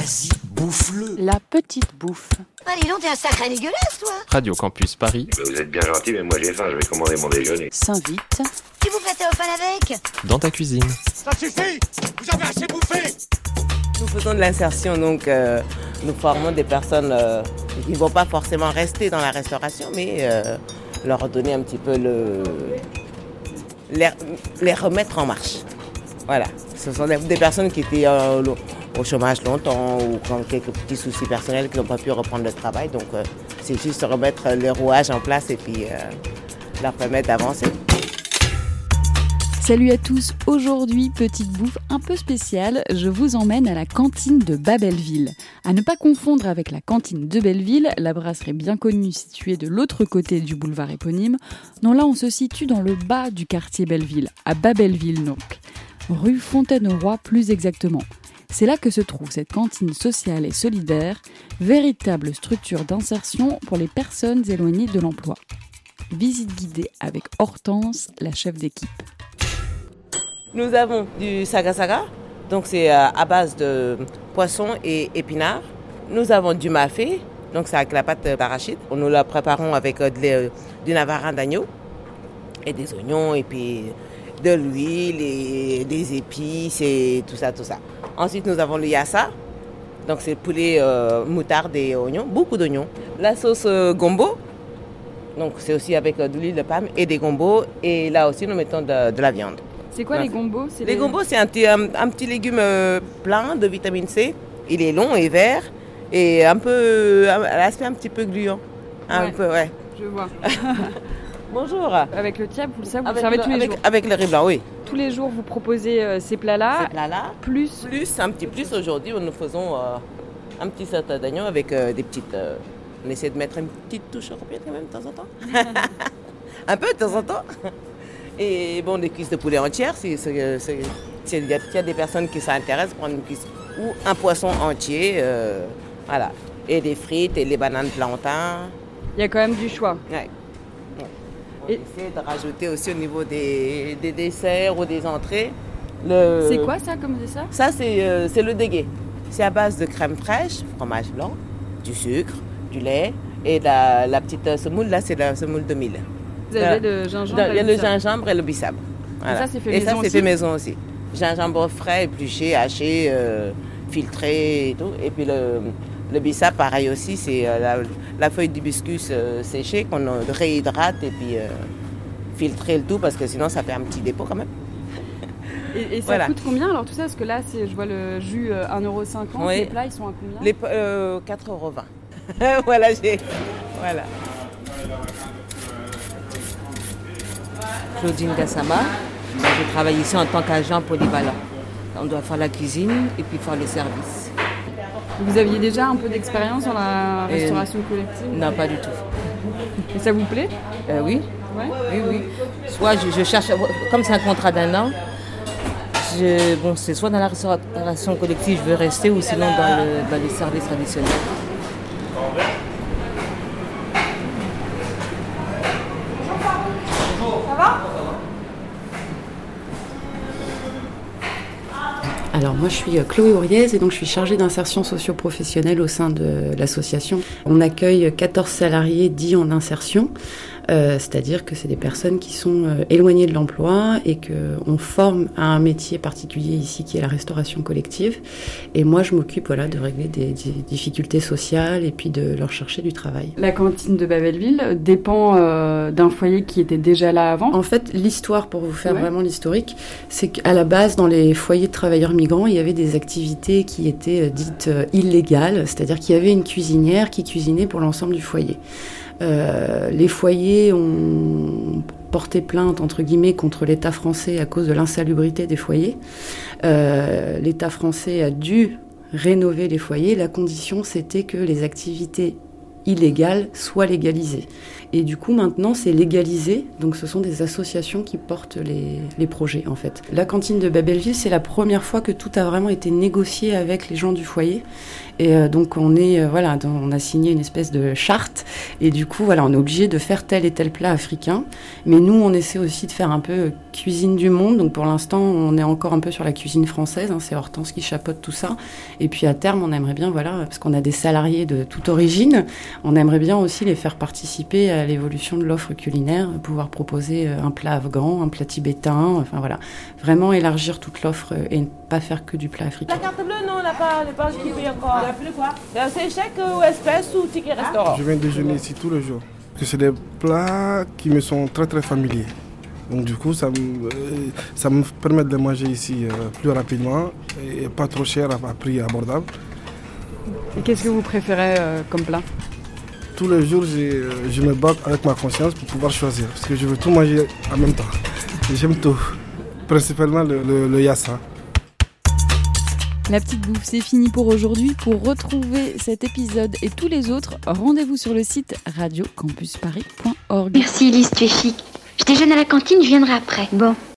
Vas-y, bouffe-le. La petite bouffe. Allez, non, t'es un sacré dégueulasse, toi Radio Campus Paris. Vous êtes bien gentil, mais moi j'ai faim, je vais commander mon déjeuner. S'invite. Tu vous prêtez au fan avec Dans ta cuisine. Ça suffit Vous avez assez bouffé Nous faisons de l'insertion, donc euh, nous formons des personnes euh, qui ne vont pas forcément rester dans la restauration, mais euh, leur donner un petit peu le. les, les remettre en marche. Voilà. Ce sont des, personnes qui étaient euh, au chômage longtemps ou qui ont quelques petits soucis personnels qui n'ont pas pu reprendre le travail. Donc euh, c'est juste remettre le rouage en place et puis euh, leur permettre d'avancer. Salut à tous, aujourd'hui petite bouffe un peu spéciale, je vous emmène à la cantine de Babelville. À ne pas confondre avec la cantine de Belleville, la brasserie bien connue située de l'autre côté du boulevard éponyme. Non là on se situe dans le bas du quartier Belleville, à Babelville donc, rue Fontaine-au-Roi plus exactement. C'est là que se trouve cette cantine sociale et solidaire, véritable structure d'insertion pour les personnes éloignées de l'emploi. Visite guidée avec Hortense, la chef d'équipe. Nous avons du saga saga, donc c'est euh, à base de poisson et épinards. Nous avons du mafé, donc c'est avec la pâte d'arachide. Nous la préparons avec euh, du navarin d'agneau et des oignons et puis de l'huile et des épices et tout ça, tout ça. Ensuite, nous avons le yassa, donc c'est poulet euh, moutarde et oignons, beaucoup d'oignons. La sauce euh, gombo, donc c'est aussi avec euh, de l'huile de palme et des gombos. Et là aussi, nous mettons de- de la viande. C'est quoi les gombos? C'est Les gombos, c'est un petit, un, un petit légume plein de vitamine C. Il est long et vert et un peu, à l'aspect un petit peu gluant. Un Ouais. peu, ouais. Je vois. Bonjour. Avec le tiap, vous le savez, vous le servez le, tous les avec- jours. avec le riz blanc, oui. Tous les jours, vous proposez euh, ces plats-là, Ces plats-là. plus Plus, un petit plus aujourd'hui, nous faisons euh, un petit sauté d'agneau avec euh, des petites. on essaie de mettre une petite touche européenne quand même de temps en temps. un peu de temps en temps. Et bon, des cuisses de poulet entières, s'il y, a- des personnes qui s'intéressent, prendre une cuisse ou un poisson entier. voilà. Et des frites et les bananes plantains. il y a quand même du choix. Ouais. On Et- essaie de rajouter aussi au niveau des, des desserts ou des entrées. le- C'est quoi ça comme dessert? Ça, c'est euh, le dégué. C'est à base de crème fraîche, fromage blanc, du sucre, du lait et la, la petite euh, semoule, là, c'est la semoule de mille. Vous avez le gingembre. Il y a le gingembre et le bissap. ça, c'est fait et ça, c'est fait maison aussi. Gingembre frais, épluché, haché, euh, filtré et tout. Et puis le, le bissap, pareil aussi, c'est euh, la, la feuille d'hibiscus euh, séchée qu'on euh, réhydrate et puis euh, filtrer le tout parce que sinon ça fait un petit dépôt quand même. Et, et ça Voilà. coûte combien? Alors tout ça Parce que là, je vois le jus euh, 1,50€. Oui. Les plats, ils sont à combien? Les euh, 4,20 euros. voilà, j'ai. Voilà. Claudine Gassama. Je travaille ici en tant qu'agent polyvalent. On doit faire la cuisine et puis faire le service. Vous aviez déjà un peu d'expérience dans la restauration collective Non, pas du tout. Et ça vous plaît Euh, oui, Ouais. oui, oui. Soit je, je cherche, comme c'est un contrat d'un an, je- bon, c'est soit dans la restauration collective, je veux rester, ou sinon dans, le, dans les services traditionnels. Alors moi je suis euh, Chloé Auriez et donc je suis chargée d'insertion socio-professionnelle au sein de l'association. On accueille 14 salariés dits en insertion, euh, c'est-à-dire que c'est des personnes qui sont euh, éloignées de l'emploi et qu'on forme à un métier particulier ici qui est la restauration collective. Et moi je m'occupe voilà, de régler des, des difficultés sociales et puis de leur chercher du travail. La cantine de Babelville dépend euh, d'un foyer qui était déjà là avant? En fait, l'histoire, pour vous faire Ouais. vraiment l'historique, c'est qu'à la base, dans les foyers de travailleurs migrants, il y avait des activités qui étaient dites illégales, c'est-à-dire qu'il y avait une cuisinière qui cuisinait pour l'ensemble du foyer. Euh, les foyers ont porté plainte, entre guillemets, contre l'État français à cause de l'insalubrité des foyers. Euh, L'État français a dû rénover les foyers. La condition, c'était que les activités illégales soient légalisées. Et du coup, maintenant, c'est légalisé. Donc, ce sont des associations qui portent les, les projets, en fait. La cantine de Babelville, c'est la première fois que tout a vraiment été négocié avec les gens du foyer. Et euh, donc on est euh, voilà, on a signé une espèce de charte et du coup voilà, on est obligé de faire tel et tel plat africain. Mais nous on essaie aussi de faire un peu euh, cuisine du monde. Donc pour l'instant on est encore un peu sur la cuisine française. Hein, c'est Hortense qui chapeaute tout ça. Et puis à terme on aimerait bien voilà, parce qu'on a des salariés de toute origine, on aimerait bien aussi les faire participer à l'évolution de l'offre culinaire, pouvoir proposer un plat afghan, un plat tibétain. Enfin voilà, vraiment élargir toute l'offre et ne pas faire que du plat africain. La carte bleue non, on n'a pas, on pas encore. C'est chèque ou espèce ou ticket restaurant? Je viens déjeuner ici tous les jours. C'est des plats qui me sont très très familiers. Donc du coup, ça me, euh, ça me permet de les manger ici euh, plus rapidement et pas trop cher à prix abordable. Et qu'est-ce que vous préférez euh, comme plat? Tous les jours, je me bats avec ma conscience pour pouvoir choisir. Parce que je veux tout manger en même temps. J'aime tout. Principalement le, le yassa. La petite bouffe, c'est fini pour aujourd'hui. Pour retrouver cet épisode et tous les autres, rendez-vous sur le site radiocampusparis.org. Merci Elise, tu es chic. Je déjeune à la cantine, je viendrai après. Bon.